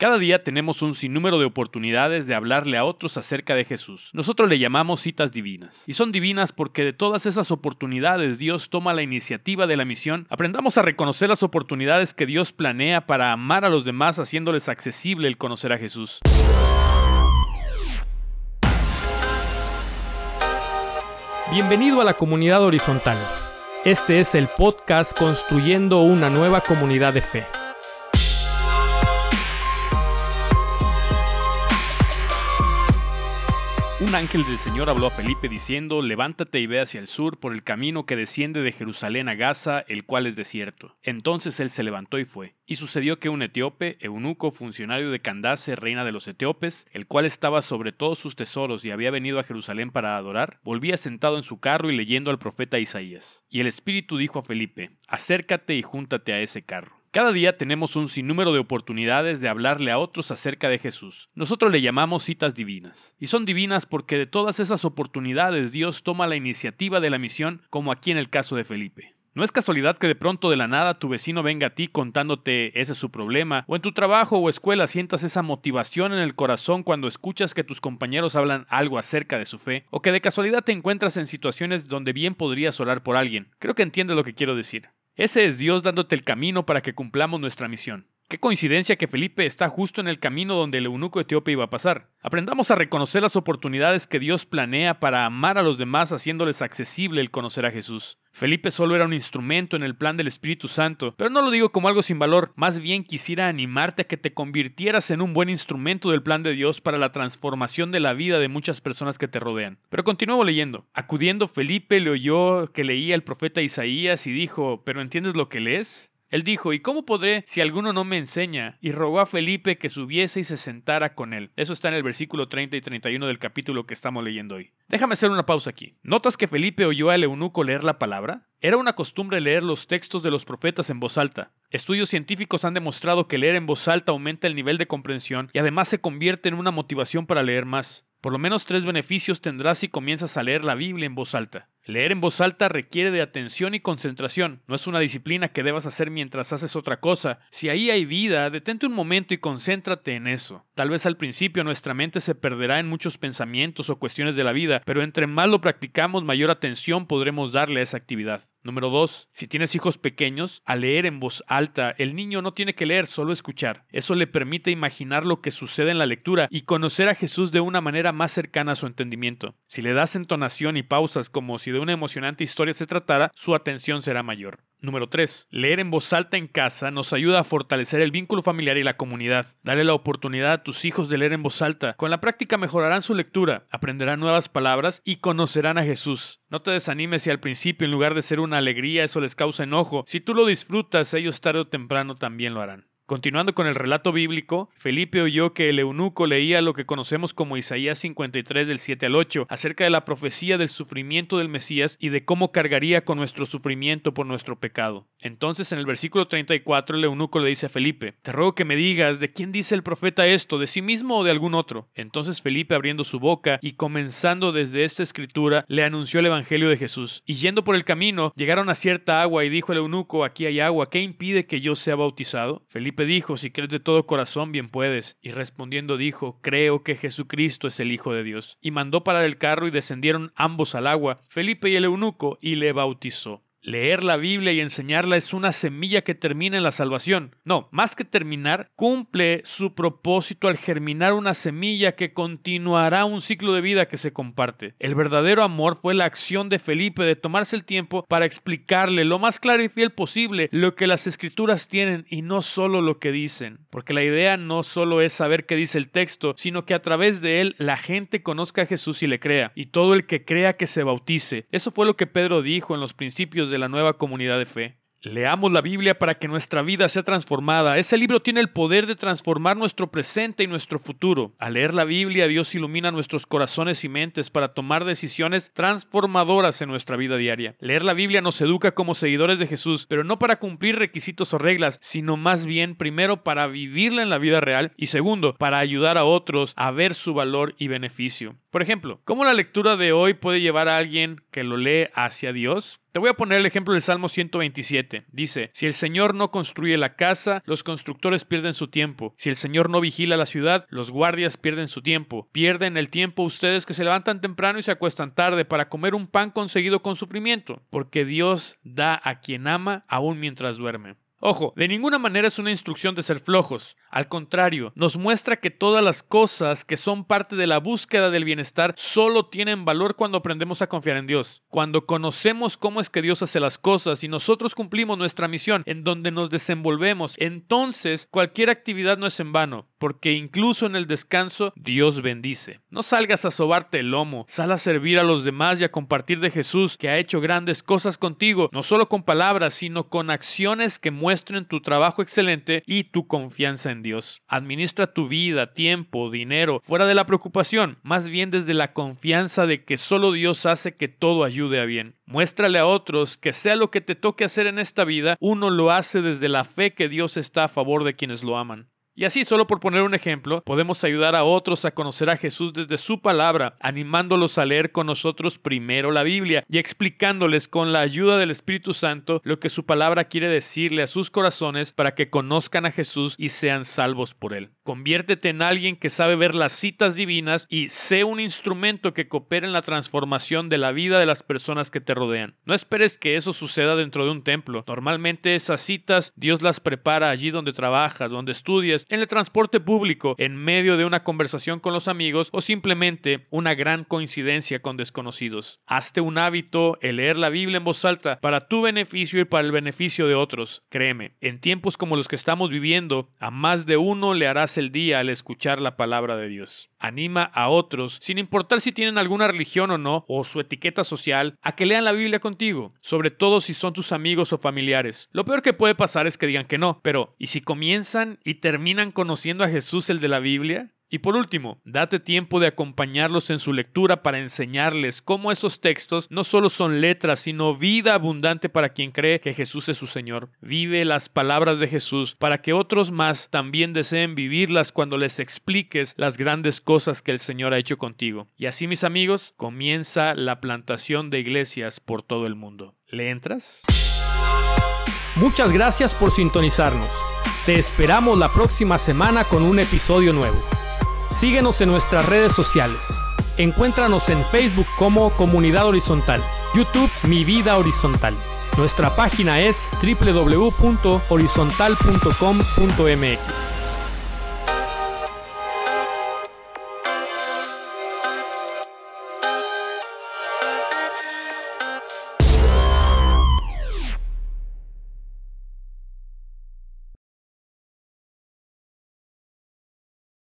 Cada día tenemos un sinnúmero de oportunidades de hablarle a otros acerca de Jesús. Nosotros le llamamos citas divinas. Y son divinas porque de todas esas oportunidades Dios toma la iniciativa de la misión. Aprendamos a reconocer las oportunidades que Dios planea para amar a los demás haciéndoles accesible el conocer a Jesús. Bienvenido a la comunidad horizontal. Este es el podcast Construyendo una nueva comunidad de fe. Un ángel del Señor habló a Felipe diciendo, levántate y ve hacia el sur por el camino que desciende de Jerusalén a Gaza, el cual es desierto. Entonces él se levantó y fue. Y sucedió que un etíope, eunuco, funcionario de Candace, reina de los etíopes, el cual estaba sobre todos sus tesoros y había venido a Jerusalén para adorar, volvía sentado en su carro y leyendo al profeta Isaías. Y el Espíritu dijo a Felipe, acércate y júntate a ese carro. Cada día tenemos un sinnúmero de oportunidades de hablarle a otros acerca de Jesús. Nosotros le llamamos citas divinas. Y son divinas porque de todas esas oportunidades Dios toma la iniciativa de la misión, como aquí en el caso de Felipe. No es casualidad que de pronto de la nada tu vecino venga a ti contándote ese es su problema, o en tu trabajo o escuela sientas esa motivación en el corazón cuando escuchas que tus compañeros hablan algo acerca de su fe, o que de casualidad te encuentras en situaciones donde bien podrías orar por alguien. Creo que entiendes lo que quiero decir. Ese es Dios dándote el camino para que cumplamos nuestra misión. Qué coincidencia que Felipe está justo en el camino donde el eunuco etíope iba a pasar. Aprendamos a reconocer las oportunidades que Dios planea para amar a los demás haciéndoles accesible el conocer a Jesús. Felipe solo era un instrumento en el plan del Espíritu Santo, pero no lo digo como algo sin valor, más bien quisiera animarte a que te convirtieras en un buen instrumento del plan de Dios para la transformación de la vida de muchas personas que te rodean. Pero continúo leyendo. Acudiendo Felipe le oyó que leía el profeta Isaías y dijo, ¿pero entiendes lo que lees? Él dijo, ¿y cómo podré si alguno no me enseña? Y rogó a Felipe que subiese y se sentara con él. Eso está en el versículo 30 y 31 del capítulo que estamos leyendo hoy. Déjame hacer una pausa aquí. ¿Notas que Felipe oyó al eunuco leer la palabra? Era una costumbre leer los textos de los profetas en voz alta. Estudios científicos han demostrado que leer en voz alta aumenta el nivel de comprensión y además se convierte en una motivación para leer más. Por lo menos tres beneficios tendrás si comienzas a leer la Biblia en voz alta. Leer en voz alta requiere de atención y concentración. No es una disciplina que debas hacer mientras haces otra cosa. Si ahí hay vida, detente un momento y concéntrate en eso. Tal vez al principio nuestra mente se perderá en muchos pensamientos o cuestiones de la vida, pero entre más lo practicamos, mayor atención podremos darle a esa actividad. Número 2. Si tienes hijos pequeños, al leer en voz alta, el niño no tiene que leer, solo escuchar. Eso le permite imaginar lo que sucede en la lectura y conocer a Jesús de una manera más cercana a su entendimiento. Si le das entonación y pausas como si de una emocionante historia se tratara, su atención será mayor. Número 3. Leer en voz alta en casa nos ayuda a fortalecer el vínculo familiar y la comunidad. Dale la oportunidad a tus hijos de leer en voz alta. Con la práctica mejorarán su lectura, aprenderán nuevas palabras y conocerán a Jesús. No te desanimes si al principio en lugar de ser una alegría eso les causa enojo. Si tú lo disfrutas, ellos tarde o temprano también lo harán. Continuando con el relato bíblico, Felipe oyó que el eunuco leía lo que conocemos como Isaías 53 del 7 al 8, acerca de la profecía del sufrimiento del Mesías y de cómo cargaría con nuestro sufrimiento por nuestro pecado. Entonces en el versículo 34 el eunuco le dice a Felipe, te ruego que me digas de quién dice el profeta esto, de sí mismo o de algún otro. Entonces Felipe abriendo su boca y comenzando desde esta escritura, le anunció el Evangelio de Jesús. Y yendo por el camino, llegaron a cierta agua y dijo el eunuco, aquí hay agua, ¿qué impide que yo sea bautizado? Felipe dijo, si crees de todo corazón, bien puedes. Y respondiendo dijo, creo que Jesucristo es el Hijo de Dios. Y mandó parar el carro y descendieron ambos al agua, Felipe y el eunuco, y le bautizó. Leer la Biblia y enseñarla es una semilla que termina en la salvación. No, más que terminar, cumple su propósito al germinar una semilla que continuará un ciclo de vida que se comparte. El verdadero amor fue la acción de Felipe de tomarse el tiempo para explicarle lo más claro y fiel posible lo que las escrituras tienen y no solo lo que dicen. Porque la idea no solo es saber qué dice el texto, sino que a través de él la gente conozca a Jesús y le crea. Y todo el que crea que se bautice. Eso fue lo que Pedro dijo en los principios de la nueva comunidad de fe. Leamos la Biblia para que nuestra vida sea transformada. Ese libro tiene el poder de transformar nuestro presente y nuestro futuro. Al leer la Biblia, Dios ilumina nuestros corazones y mentes para tomar decisiones transformadoras en nuestra vida diaria. Leer la Biblia nos educa como seguidores de Jesús, pero no para cumplir requisitos o reglas, sino más bien primero para vivirla en la vida real y segundo, para ayudar a otros a ver su valor y beneficio. Por ejemplo, ¿cómo la lectura de hoy puede llevar a alguien que lo lee hacia Dios? Te voy a poner el ejemplo del Salmo 127. Dice, si el Señor no construye la casa, los constructores pierden su tiempo. Si el Señor no vigila la ciudad, los guardias pierden su tiempo. Pierden el tiempo ustedes que se levantan temprano y se acuestan tarde para comer un pan conseguido con sufrimiento, porque Dios da a quien ama aún mientras duerme. Ojo, de ninguna manera es una instrucción de ser flojos. Al contrario, nos muestra que todas las cosas que son parte de la búsqueda del bienestar solo tienen valor cuando aprendemos a confiar en Dios. Cuando conocemos cómo es que Dios hace las cosas y nosotros cumplimos nuestra misión en donde nos desenvolvemos, entonces cualquier actividad no es en vano, porque incluso en el descanso Dios bendice. No salgas a sobarte el lomo, sal a servir a los demás y a compartir de Jesús que ha hecho grandes cosas contigo, no solo con palabras, sino con acciones que muestran muestren tu trabajo excelente y tu confianza en Dios. Administra tu vida, tiempo, dinero, fuera de la preocupación, más bien desde la confianza de que solo Dios hace que todo ayude a bien. Muéstrale a otros que sea lo que te toque hacer en esta vida, uno lo hace desde la fe que Dios está a favor de quienes lo aman. Y así, solo por poner un ejemplo, podemos ayudar a otros a conocer a Jesús desde su palabra, animándolos a leer con nosotros primero la Biblia y explicándoles con la ayuda del Espíritu Santo lo que su palabra quiere decirle a sus corazones para que conozcan a Jesús y sean salvos por él. Conviértete en alguien que sabe ver las citas divinas y sé un instrumento que coopere en la transformación de la vida de las personas que te rodean. No esperes que eso suceda dentro de un templo. Normalmente esas citas Dios las prepara allí donde trabajas, donde estudias, en el transporte público, en medio de una conversación con los amigos o simplemente una gran coincidencia con desconocidos. Hazte un hábito el leer la Biblia en voz alta para tu beneficio y para el beneficio de otros. Créeme, en tiempos como los que estamos viviendo, a más de uno le harás el día al escuchar la palabra de Dios. Anima a otros, sin importar si tienen alguna religión o no, o su etiqueta social, a que lean la Biblia contigo, sobre todo si son tus amigos o familiares. Lo peor que puede pasar es que digan que no, pero ¿y si comienzan y terminan conociendo a Jesús el de la Biblia? Y por último, date tiempo de acompañarlos en su lectura para enseñarles cómo esos textos no solo son letras, sino vida abundante para quien cree que Jesús es su Señor. Vive las palabras de Jesús para que otros más también deseen vivirlas cuando les expliques las grandes cosas que el Señor ha hecho contigo. Y así, mis amigos, comienza la plantación de iglesias por todo el mundo. ¿Le entras? Muchas gracias por sintonizarnos. Te esperamos la próxima semana con un episodio nuevo. Síguenos en nuestras redes sociales. Encuéntranos en Facebook como Comunidad Horizontal, YouTube Mi Vida Horizontal. Nuestra página es www.horizontal.com.mx.